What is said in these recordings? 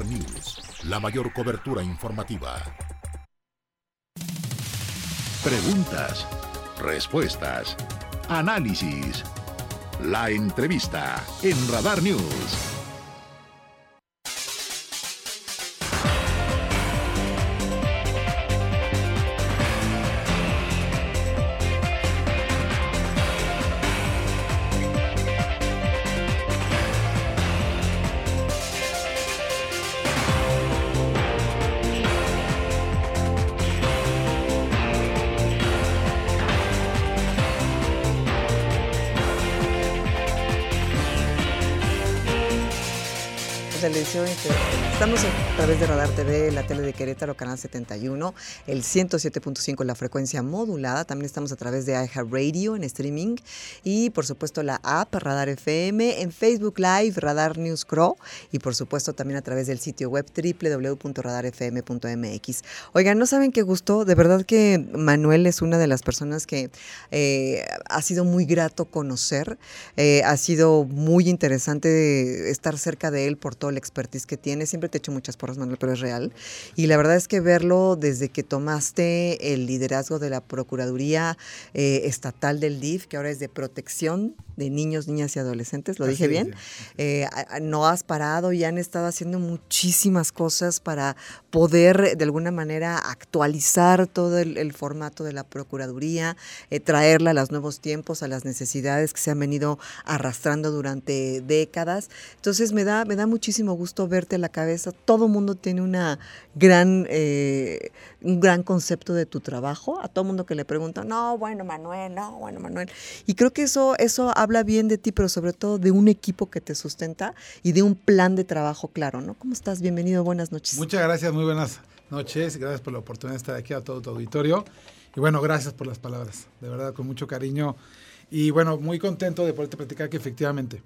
News, la mayor cobertura informativa. Preguntas, respuestas, análisis. La entrevista en Radar News. selección. Que... Estamos a través de Radar TV, la tele de Querétaro, canal 71, el 107.5 la frecuencia modulada. También estamos a través de iHeartRadio en streaming y por supuesto la app Radar FM, en Facebook Live, Radar News Crow y por supuesto también a través del sitio web www.radarfm.mx. Oigan, no saben qué gusto, de verdad que Manuel es una de las personas que eh, ha sido muy grato conocer, eh, ha sido muy interesante estar cerca de él por todo el expertise que tiene. Siempre te he hecho muchas porras, Manuel, pero es real. Y la verdad es que verlo desde que tomaste el liderazgo de la Procuraduría eh, Estatal del DIF, que ahora es de protección de niños, niñas y adolescentes, ¿lo dije bien? Eh, no has parado y han estado haciendo muchísimas cosas para poder de alguna manera actualizar todo el, formato de la Procuraduría, eh, traerla a los nuevos tiempos, a las necesidades que se han venido arrastrando durante décadas. Entonces me da, me da muchísimo gusto verte a la cabeza. Todo mundo tiene una gran, eh, un gran concepto de tu trabajo. A todo mundo que le pregunta, no, bueno, Manuel, no, bueno, Manuel. Y creo que eso, eso habla bien de ti, pero sobre todo de un equipo que te sustenta y de un plan de trabajo claro, ¿no? ¿Cómo estás? Bienvenido, buenas noches. Muchas gracias, muy buenas noches. Gracias por la oportunidad de estar aquí a todo tu auditorio. Y bueno, gracias por las palabras, de verdad, con mucho cariño. Y bueno, muy contento de poderte platicar que efectivamente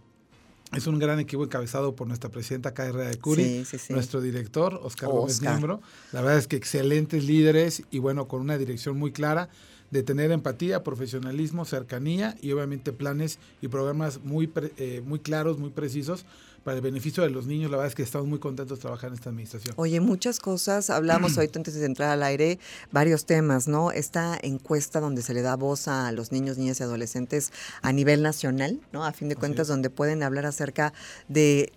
es un gran equipo encabezado por nuestra presidenta Carrera de Curi, nuestro director Oscar, Gómez Miembro. La verdad es que excelentes líderes y bueno, con una dirección muy clara de tener empatía, profesionalismo, cercanía y obviamente planes y programas muy, eh, muy claros, muy precisos para el beneficio de los niños. La verdad es que estamos muy contentos de trabajar en esta administración. Oye, muchas cosas. Hablamos ahorita antes de entrar al aire, varios temas, ¿no? Esta encuesta donde se le da voz a los niños, niñas y adolescentes a nivel nacional, ¿no? A fin de cuentas, donde pueden hablar acerca de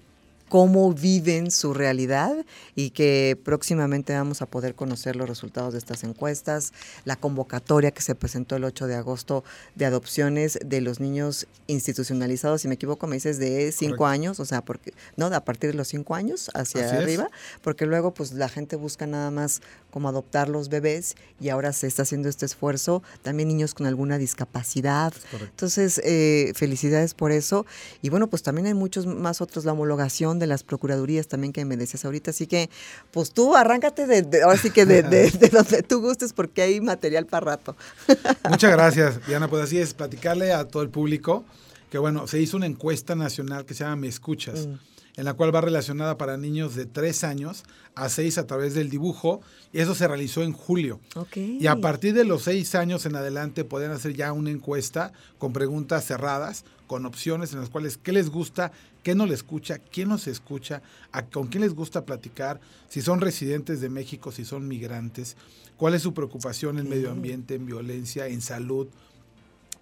cómo viven su realidad y que próximamente vamos a poder conocer los resultados de estas encuestas, la convocatoria que se presentó el 8 de agosto de adopciones de los niños institucionalizados, si me equivoco, me dices de 5 años, o sea, porque no, a partir de los 5 años hacia arriba, porque luego pues la gente busca nada más como adoptar los bebés y ahora se está haciendo este esfuerzo, también niños con alguna discapacidad. Entonces, eh, felicidades por eso. Y bueno, pues también hay muchos más otros, la homologación de las procuradurías también que me decías ahorita. Así que, pues tú arráncate de, ahora sí que de, donde tú gustes porque hay material para rato. Muchas gracias, Diana. Pues así es, platicarle a todo el público que, bueno, se hizo una encuesta nacional que se llama Me Escuchas. Mm. En la cual va relacionada para niños de 3 años a 6 a través del dibujo, y eso se realizó en julio. Y a partir de los 6 años en adelante pueden hacer ya una encuesta con preguntas cerradas, con opciones en las cuales qué les gusta, qué no les escucha, quién nos escucha, a, con quién les gusta platicar, si son residentes de México, si son migrantes, cuál es su preocupación en medio ambiente, en violencia, en salud,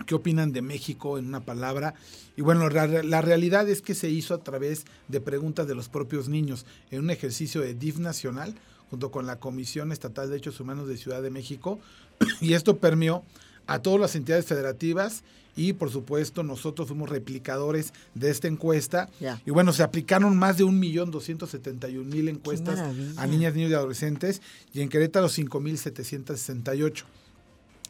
qué opinan de México en una palabra. Y bueno, la, realidad es que se hizo a través de preguntas de los propios niños en un ejercicio de DIF nacional junto con la Comisión Estatal de Derechos Humanos de Ciudad de México. Y esto permeó a todas las entidades federativas y por supuesto nosotros fuimos replicadores de esta encuesta. Y bueno, se aplicaron más de 1.271.000 encuestas a niñas, niños y adolescentes y en Querétaro 5.768.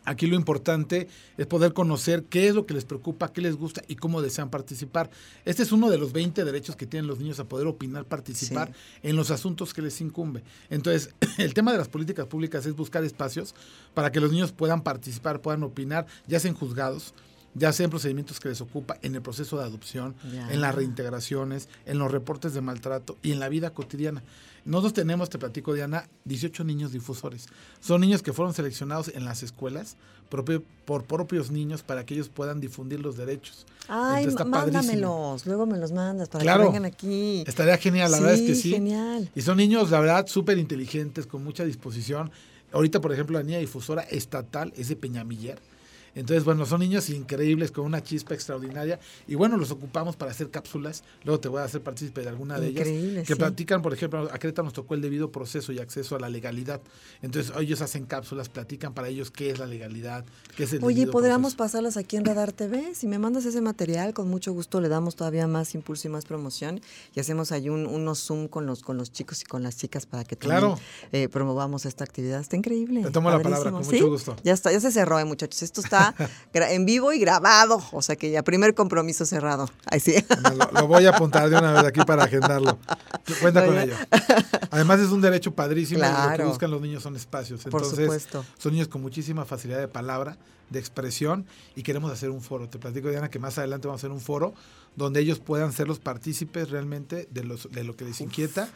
Aquí lo importante es poder conocer qué es lo que les preocupa, qué les gusta y cómo desean participar. Este es uno de los 20 derechos que tienen los niños a poder opinar, participar en los asuntos que les incumbe. Entonces, el tema de las políticas públicas es buscar espacios para que los niños puedan participar, puedan opinar, ya sea en juzgados, ya sea en procedimientos que les ocupa, en el proceso de adopción, en las reintegraciones, en los reportes de maltrato y en la vida cotidiana. Nosotros tenemos, te platico Diana, 18 niños difusores. Son niños que fueron seleccionados en las escuelas propio- por propios niños para que ellos puedan difundir los derechos. Ay, Entonces, está padrísimo. mándamelos, luego me los mandas para Claro. que vengan aquí. Estaría genial, la verdad es que sí. genial. Y son niños, la verdad, súper inteligentes, con mucha disposición. Ahorita, por ejemplo, la niña difusora estatal es de Peñamiller. Entonces, bueno, son niños increíbles con una chispa extraordinaria. Y bueno, los ocupamos para hacer cápsulas. Luego te voy a hacer partícipe de alguna de Increíble, ellas. Que sí. platican, por ejemplo, a Creta nos tocó el debido proceso y acceso a la legalidad. Entonces, ellos hacen cápsulas, platican para ellos qué es la legalidad, qué es el Oye, podríamos proceso. pasarlas aquí en Radar TV. Si me mandas ese material, con mucho gusto le damos todavía más impulso y más promoción. Y hacemos ahí un, unos Zoom con los, con los chicos y con las chicas para que también Claro. eh, promovamos esta actividad. Está increíble. Te tomo la palabra, con mucho gusto. Ya está, ya se cerró, eh, muchachos. Esto está en vivo y grabado. O sea que ya primer compromiso cerrado. Ahí sí. Bueno, Lo, lo voy a apuntar de una vez aquí para agendarlo. Cuenta con ello. Además es un derecho padrísimo lo que buscan los niños son espacios. Por Entonces, supuesto. son niños con muchísima facilidad de palabra, de expresión y queremos hacer un foro. Te platico, Diana, que más adelante vamos a hacer un foro donde ellos puedan ser los partícipes realmente de, los, de lo que les inquieta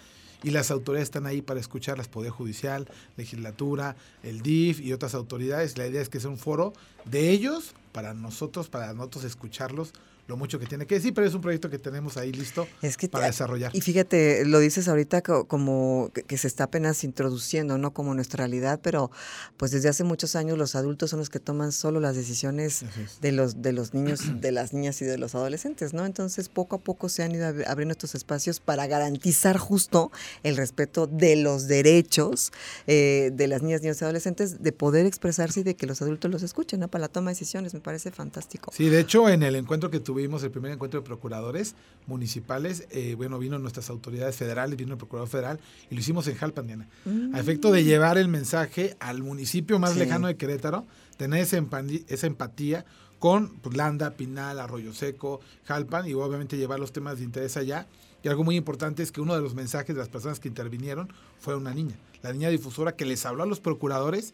y las autoridades están ahí para escucharlas, Poder Judicial, Legislatura, el DIF y otras autoridades. La idea es que sea un foro de ellos para nosotros, para nosotros escucharlos lo mucho que tiene que decir, pero es un proyecto que tenemos ahí listo Es que para te- desarrollar. Y fíjate, lo dices ahorita co- como que, se está apenas introduciendo, ¿no? Como nuestra realidad, pero pues desde hace muchos años los adultos son los que toman solo las decisiones de los de los niños, de las niñas y de los adolescentes, ¿no? Entonces poco a poco se han ido ab- abriendo estos espacios para garantizar justo el respeto de los derechos eh, de las niñas, niños y adolescentes de poder expresarse y de que los adultos los escuchen, ¿no? Para la toma de decisiones, me parece fantástico. Sí, de hecho, en el encuentro que tuvimos, el primer encuentro de procuradores municipales, eh, bueno, vino nuestras autoridades federales, vino el procurador federal y lo hicimos en Jalpan, Diana. A efecto de llevar el mensaje al municipio más Sí. lejano de Querétaro, tener esa empatía con pues, Landa, Pinal, Arroyo Seco, Jalpan y obviamente llevar los temas de interés allá. Y algo muy importante es que uno de los mensajes de las personas que intervinieron fue una niña, la niña difusora que les habló a los procuradores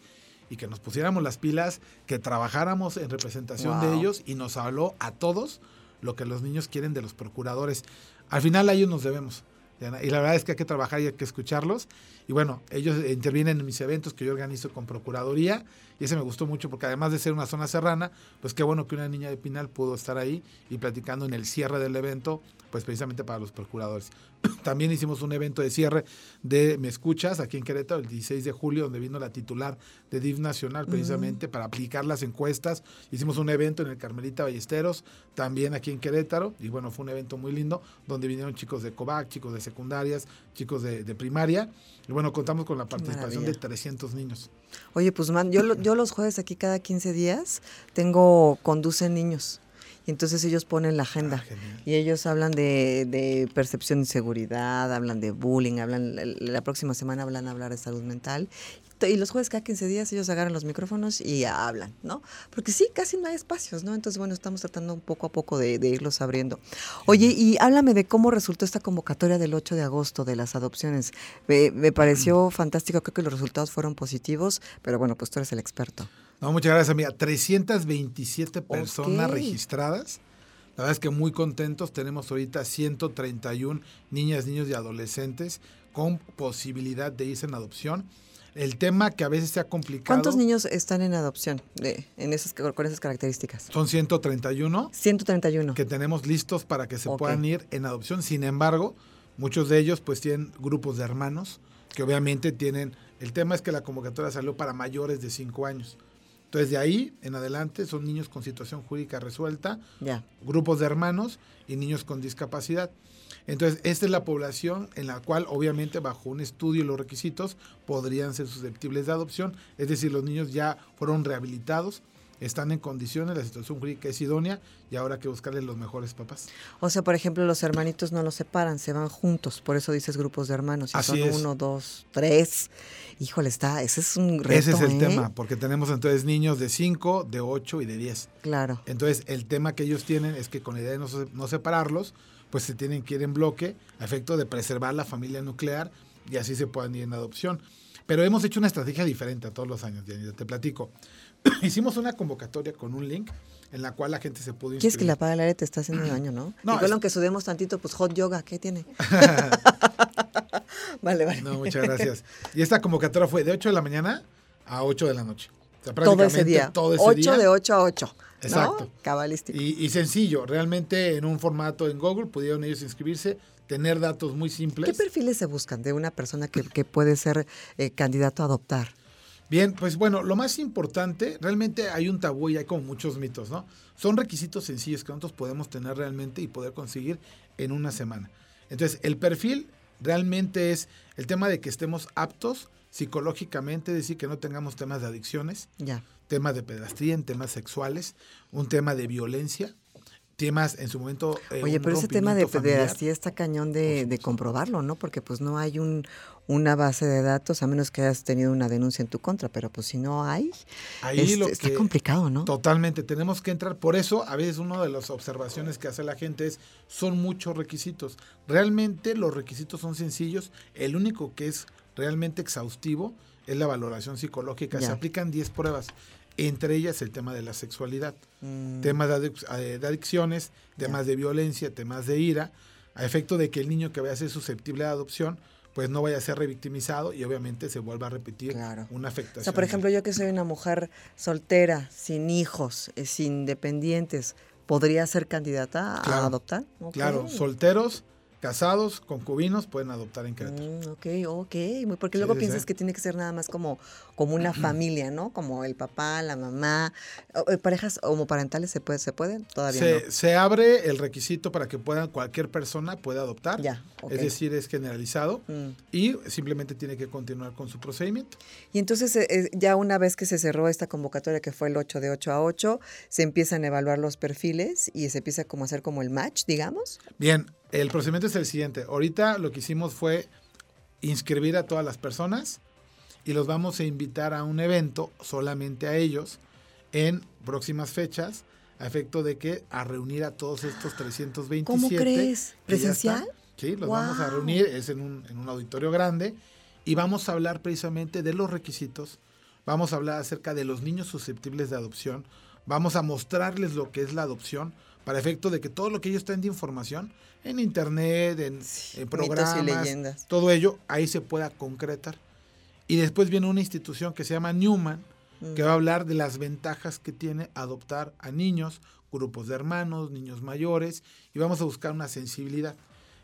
y que nos pusiéramos las pilas, que trabajáramos en representación de ellos y nos habló a todos lo que los niños quieren de los procuradores. Al final a ellos nos debemos. Y la verdad es que hay que trabajar y hay que escucharlos. Y bueno, ellos intervienen en mis eventos que yo organizo con Procuraduría. Y ese me gustó mucho porque además de ser una zona serrana, pues qué bueno que una niña de Pinal pudo estar ahí y platicando en el cierre del evento, pues precisamente para los procuradores. También hicimos un evento de cierre de Me Escuchas aquí en Querétaro el 16 de julio, donde vino la titular de DIF Nacional precisamente para aplicar las encuestas. Hicimos un evento en el Carmelita Ballesteros, también aquí en Querétaro, y bueno, fue un evento muy lindo, donde vinieron chicos de COVAC, chicos de secundarias, chicos de, de primaria, y bueno, contamos con la participación de maravilla. 300 niños. Oye, pues man, yo, yo los jueves aquí cada 15 días tengo, conducen niños. Y entonces ellos ponen la agenda. Ah, genial. y ellos hablan de, de percepción de inseguridad, hablan de bullying, hablan, la, la próxima semana hablan hablar de salud mental. Y los jueves cada 15 días ellos agarran los micrófonos y hablan, ¿no? Porque sí, casi no hay espacios, ¿no? Entonces, bueno, estamos tratando un poco a poco de, de irlos abriendo. Oye, y háblame de cómo resultó esta convocatoria del 8 de agosto de las adopciones. Me, me pareció fantástico, creo que los resultados fueron positivos, pero bueno, pues tú eres el experto. No, muchas gracias, amiga. 327 personas registradas. La verdad es que muy contentos. Tenemos ahorita 131 niñas, niños y adolescentes con posibilidad de irse en adopción. El tema que a veces se ha complicado. ¿Cuántos niños están en adopción de, en esas, con esas características? Son 131 131. que tenemos listos para que se puedan ir en adopción. Sin embargo, muchos de ellos pues tienen grupos de hermanos que obviamente tienen... El tema es que la convocatoria salió para mayores de 5 años. Entonces de ahí en adelante son niños con situación jurídica resuelta, grupos de hermanos y niños con discapacidad. Entonces, esta es la población en la cual, obviamente, bajo un estudio y los requisitos, podrían ser susceptibles de adopción. Es decir, los niños ya fueron rehabilitados, están en condiciones, la situación jurídica es idónea y ahora hay que buscarles los mejores papás. O sea, por ejemplo, los hermanitos no los separan, se van juntos. Por eso dices grupos de hermanos. Si Así son es. uno, dos, tres. Híjole, está, ese es un reto. Ese es el ¿eh? tema, porque tenemos entonces niños de 5, de 8 y de 10. Claro. Entonces, el tema que ellos tienen es que con la idea de no, no separarlos, pues se tienen que ir en bloque a efecto de preservar la familia nuclear y así se puedan ir en adopción. Pero hemos hecho una estrategia diferente a todos los años, Dianita, te platico. Hicimos una convocatoria con un link en la cual la gente se pudo inscribir. ¿Quieres que la apague el aire? Te está haciendo daño, ¿no? No, Igual es- aunque sudemos tantito, pues hot yoga, ¿qué tiene? vale, vale. No, muchas gracias. Y esta convocatoria fue de 8 de la mañana a 8 de la noche. O sea, todo ese prácticamente día. Todo ese 8 día. de 8 a 8. Exacto. ¿no? Cabalístico. Y, y sencillo, realmente en un formato en Google pudieron ellos inscribirse, tener datos muy ¿Qué simples. perfiles se buscan de una persona que, que puede ser eh, candidato a adoptar? Bien, pues bueno, lo más importante, realmente hay un tabú y hay como muchos mitos, ¿no? Son requisitos sencillos que nosotros podemos tener realmente y poder conseguir en una semana. Entonces, el perfil realmente es el tema de que estemos aptos psicológicamente, es decir, que no tengamos temas de adicciones, Ya. temas de pedastría, en temas sexuales, un tema de violencia, temas en su momento... eh, Oye, pero ese tema de pederastía está cañón de, de comprobarlo, ¿no? Porque pues no hay un, una base de datos, a menos que hayas tenido una denuncia en tu contra, pero pues si no hay, Ahí es- lo está que- complicado, ¿no? Totalmente, tenemos que entrar. Por eso, a veces una de las observaciones que hace la gente es, son muchos requisitos. Realmente los requisitos son sencillos. El único que es realmente exhaustivo es la valoración psicológica. Se aplican 10 pruebas, entre ellas el tema de la sexualidad, Mm, temas de, adic- eh, de adicciones, temas de violencia, temas de ira, a efecto de que el niño que vaya a ser susceptible de adopción, pues no vaya a ser revictimizado y obviamente se vuelva a repetir Claro. una afectación. O sea, por ejemplo, yo que soy una mujer soltera, sin hijos, eh, sin dependientes, ¿podría ser candidata a adoptar? Claro, solteros, casados, concubinos pueden adoptar en Querétaro. Mm, ok, ok, porque Sí, luego sí, piensas sí. que tiene que ser nada más como, como una familia, ¿no? Como el papá, la mamá, eh, parejas homoparentales se puede, se pueden, todavía Se, no. se abre el requisito para que puedan cualquier persona pueda adoptar. Ya. Es decir, es generalizado Mm. y simplemente tiene que continuar con su procedimiento. Y entonces, eh, eh, ya una vez que se cerró esta convocatoria, que fue el 8 de 8 a 8, se empiezan a evaluar los perfiles y se empieza como a hacer como el match, digamos. Bien, el procedimiento es el siguiente. Ahorita lo que hicimos fue inscribir a todas las personas y los vamos a invitar a un evento solamente a ellos en próximas fechas a efecto de que a reunir a todos estos 327. ¿Cómo crees? están. ¿Presencial? Sí, los vamos a reunir, es en un, en un auditorio grande y vamos a hablar precisamente de los requisitos, vamos a hablar acerca de los niños susceptibles de adopción, vamos a mostrarles lo que es la adopción para efecto de que todo lo que ellos traen de información en internet, en, Sí, en programas, leyendas. todo ello ahí se pueda concretar. Y después viene una institución que se llama Newman, que va a hablar de las ventajas que tiene adoptar a niños, grupos de hermanos, niños mayores, y vamos a buscar una sensibilidad.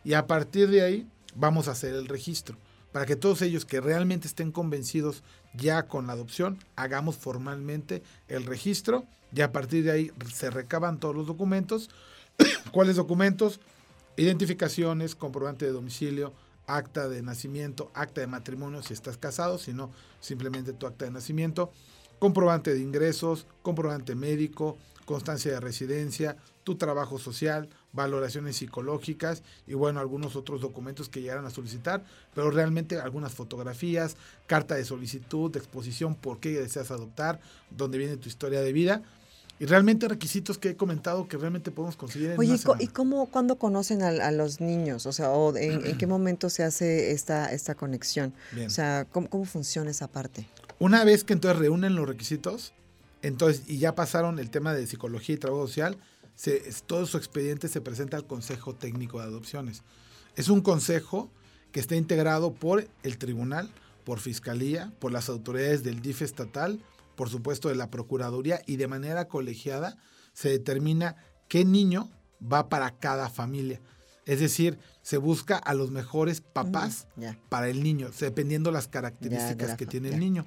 Y a partir de ahí vamos a hacer el registro, para que todos ellos que realmente estén convencidos ya con la adopción, hagamos formalmente el registro, y a partir de ahí se recaban todos los documentos. ¿Cuáles documentos? Identificaciones, comprobante de domicilio, acta de nacimiento, acta de matrimonio si estás casado, si no, simplemente tu acta de nacimiento, comprobante de ingresos, comprobante médico, constancia de residencia, tu trabajo social, valoraciones psicológicas y bueno, algunos otros documentos que llegaran a solicitar, pero realmente algunas fotografías, carta de solicitud, de exposición, por qué deseas adoptar, dónde viene tu historia de vida y realmente requisitos que he comentado que realmente podemos conseguir en Oye, una ¿y co- semana. ¿y cómo, cuándo conocen a, a los niños? O sea, o en, en qué momento se hace esta, esta conexión? Bien. O sea, ¿cómo, cómo funciona esa parte? Una vez que entonces reúnen los requisitos, entonces y ya pasaron el tema de psicología y trabajo social, se, todo su expediente se presenta al Consejo Técnico de Adopciones. Es un consejo que está integrado por el tribunal, por fiscalía, por las autoridades del DIF estatal, por supuesto de la Procuraduría y de manera colegiada se determina qué niño va para cada familia. Es decir, se busca a los mejores papás para el niño, dependiendo las características que tiene ya. el niño.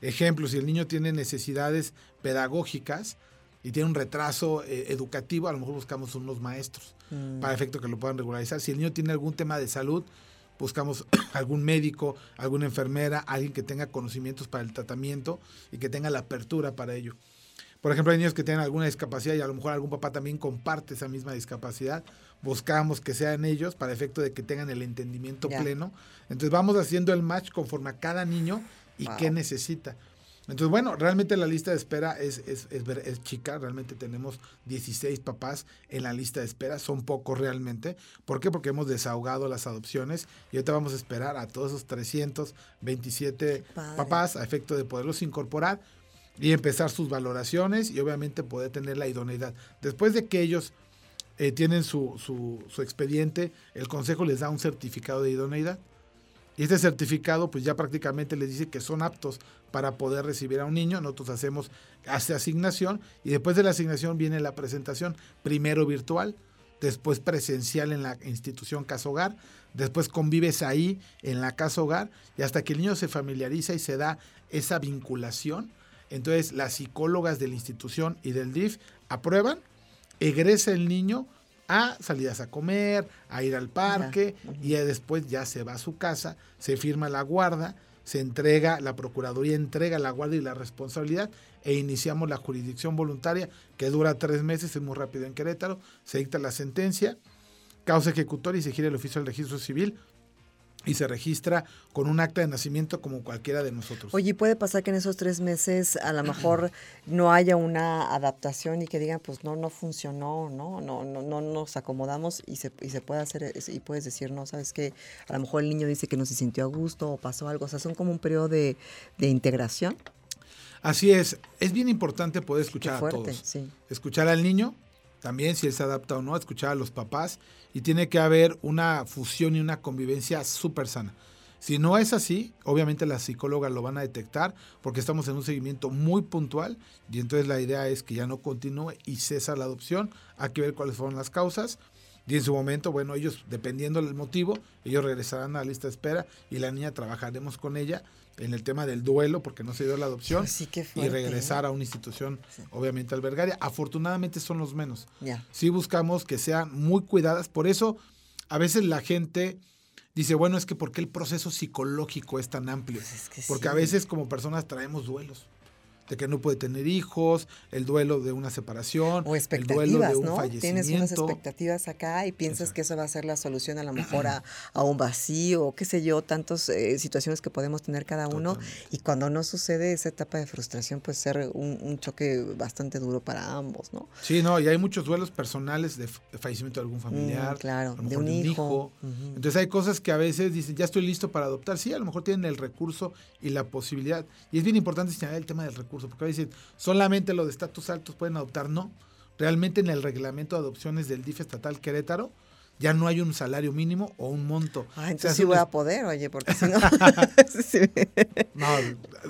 Ejemplo, si el niño tiene necesidades pedagógicas y tiene un retraso eh, educativo, a lo mejor buscamos unos maestros Mm. para efecto que lo puedan regularizar. Si el niño tiene algún tema de salud, buscamos algún médico, alguna enfermera, alguien que tenga conocimientos para el tratamiento y que tenga la apertura para ello. Por ejemplo, hay niños que tienen alguna discapacidad y a lo mejor algún papá también comparte esa misma discapacidad. Buscamos que sean ellos para efecto de que tengan el entendimiento pleno. Entonces vamos haciendo el match conforme a cada niño y Wow. qué necesita. Entonces, bueno, realmente la lista de espera es, es, es, ver- es chica, realmente tenemos 16 papás en la lista de espera, son pocos realmente. ¿Por qué? Porque hemos desahogado las adopciones y ahorita vamos a esperar a todos esos 327 Padre. papás a efecto de poderlos incorporar y empezar sus valoraciones y obviamente poder tener la idoneidad. Después de que ellos eh, tienen su, su, su expediente, el consejo les da un certificado de idoneidad. Y este certificado pues ya prácticamente les dice que son aptos para poder recibir a un niño. Nosotros hacemos hace asignación y después de la asignación viene la presentación, primero virtual, después presencial en la institución casa hogar, después convives ahí en la casa hogar y hasta que el niño se familiariza y se da esa vinculación, entonces las psicólogas de la institución y del DIF aprueban, egresa el niño a salidas a comer, a ir al parque y después ya se va a su casa, se firma la guarda, se entrega, la Procuraduría entrega la guarda y la responsabilidad e iniciamos la jurisdicción voluntaria que dura tres meses, es muy rápido en Querétaro, se dicta la sentencia, causa ejecutoria y se gira el oficio del registro civil y se registra con un acta de nacimiento como cualquiera de nosotros. Oye, ¿y puede pasar que en esos tres meses a lo mejor no haya una adaptación y que digan, pues no, no funcionó, no, no, no, no nos acomodamos y se, y se puede hacer, y puedes decir, no, sabes que a lo mejor el niño dice que no se sintió a gusto o pasó algo, o sea, son como un periodo de, de integración. Así es, es bien importante poder escuchar a todos. sí. escuchar al niño, también si él se adapta o no, escuchar a los papás y tiene que haber una fusión y una convivencia súper sana. Si no es así, obviamente las psicólogas lo van a detectar porque estamos en un seguimiento muy puntual y entonces la idea es que ya no continúe y cesa la adopción. Hay que ver cuáles fueron las causas y en su momento, bueno, ellos, dependiendo del motivo, ellos regresarán a la lista de espera y la niña trabajaremos con ella en el tema del duelo porque no se dio la adopción sí, y regresar a una institución, obviamente albergaria. Afortunadamente son los menos. Ya. Sí buscamos que sean muy cuidadas. Por eso, a veces la gente dice, bueno, es que ¿por qué el proceso psicológico es tan amplio? Pues es que Porque a veces como personas traemos duelos. De que no puede tener hijos, el duelo de una separación, O el duelo expectativas, de un ¿no? Tienes unas expectativas acá y piensas que eso va a ser la solución a lo mejor a, a un vacío, qué sé yo, tantas eh, situaciones que podemos tener cada uno. Y cuando no sucede esa etapa de frustración, pues ser un, un choque bastante duro para ambos, ¿no? Sí, no, y hay muchos duelos personales de, fallecimiento de algún familiar, Mm, claro, de un hijo. Entonces hay cosas que a veces dicen, ya estoy listo para adoptar. Sí, a lo mejor tienen el recurso y la posibilidad. Y es bien importante señalar el tema del recurso, porque a veces solamente los de estatus altos pueden adoptar. No, realmente en el reglamento de adopciones del DIF estatal Querétaro ya no hay un salario mínimo o un monto. Ah, entonces sí voy es- a poder, oye, porque si no...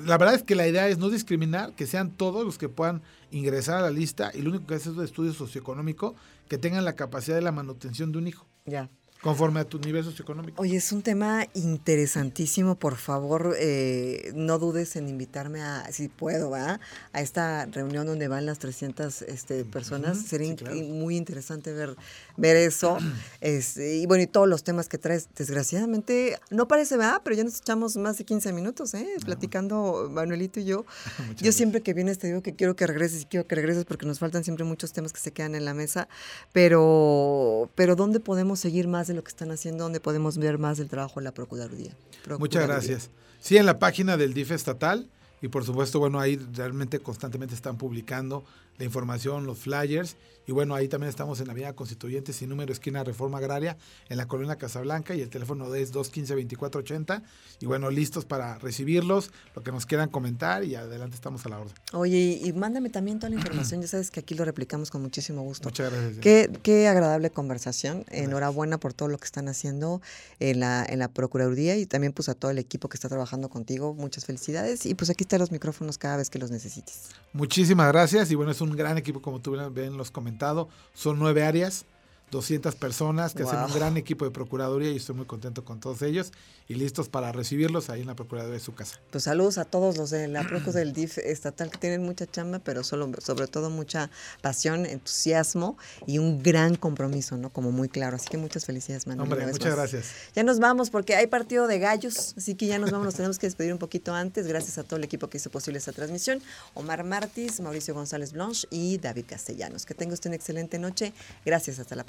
La verdad es que la idea es no discriminar, que sean todos los que puedan ingresar a la lista y lo único que hace es un estudio socioeconómico que tengan la capacidad de la manutención de un hijo, ya. Conforme a tu nivel socioeconómico. Oye, es un tema interesantísimo. Por favor, eh, no dudes en invitarme a, si puedo, ¿va? A esta reunión donde van las 300 este, personas. Sería sí, in- claro. muy interesante ver, ver eso. Este, y bueno, y todos los temas que traes. Desgraciadamente, no parece, ¿verdad? Pero ya nos echamos más de 15 minutos, ¿eh? Platicando Manuelito y yo. yo siempre que vienes te digo que quiero que regreses y quiero que regreses porque nos faltan siempre muchos temas que se quedan en la mesa. Pero, pero ¿dónde podemos seguir más de lo que están haciendo? ¿Dónde podemos ver más del trabajo de la Procuraduría? Muchas gracias. Sí, en la página del DIF estatal y por supuesto, bueno, ahí realmente constantemente están publicando la información, los flyers y bueno, ahí también estamos en la Avenida Constituyente sin número esquina Reforma Agraria en la colonia Casablanca y el teléfono es 215-2480 y bueno, listos para recibirlos, lo que nos quieran comentar y adelante estamos a la orden. Oye, y, mándame también toda la información. Ya sabes que aquí lo replicamos con muchísimo gusto. Muchas gracias. Qué, qué agradable conversación. Enhorabuena por todo lo que están haciendo en la, en la Procuraduría y también pues a todo el equipo que está trabajando contigo. Muchas felicidades. Y pues aquí están los micrófonos cada vez que los necesites. Muchísimas gracias y bueno, es un gran equipo como tú ven los comentado. Son nueve áreas, 200 personas que hacen un gran equipo de Procuraduría y estoy muy contento con todos ellos y listos para recibirlos ahí en la Procuraduría de su casa. Pues saludos a todos los de la Procu del DIF estatal que tienen mucha chamba, pero solo, sobre todo mucha pasión, entusiasmo y un gran compromiso, ¿no? Como muy claro. Así que muchas felicidades, Manuel. Hombre, muchas más. gracias. Ya nos vamos porque hay partido de gallos, así que ya nos vamos, nos tenemos que despedir un poquito antes. Gracias a todo el equipo que hizo posible esta transmisión. Omar Martis, Mauricio González Blanche y David Castellanos. Que tenga usted una excelente noche. Gracias, hasta la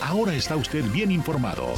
Ahora está usted bien informado.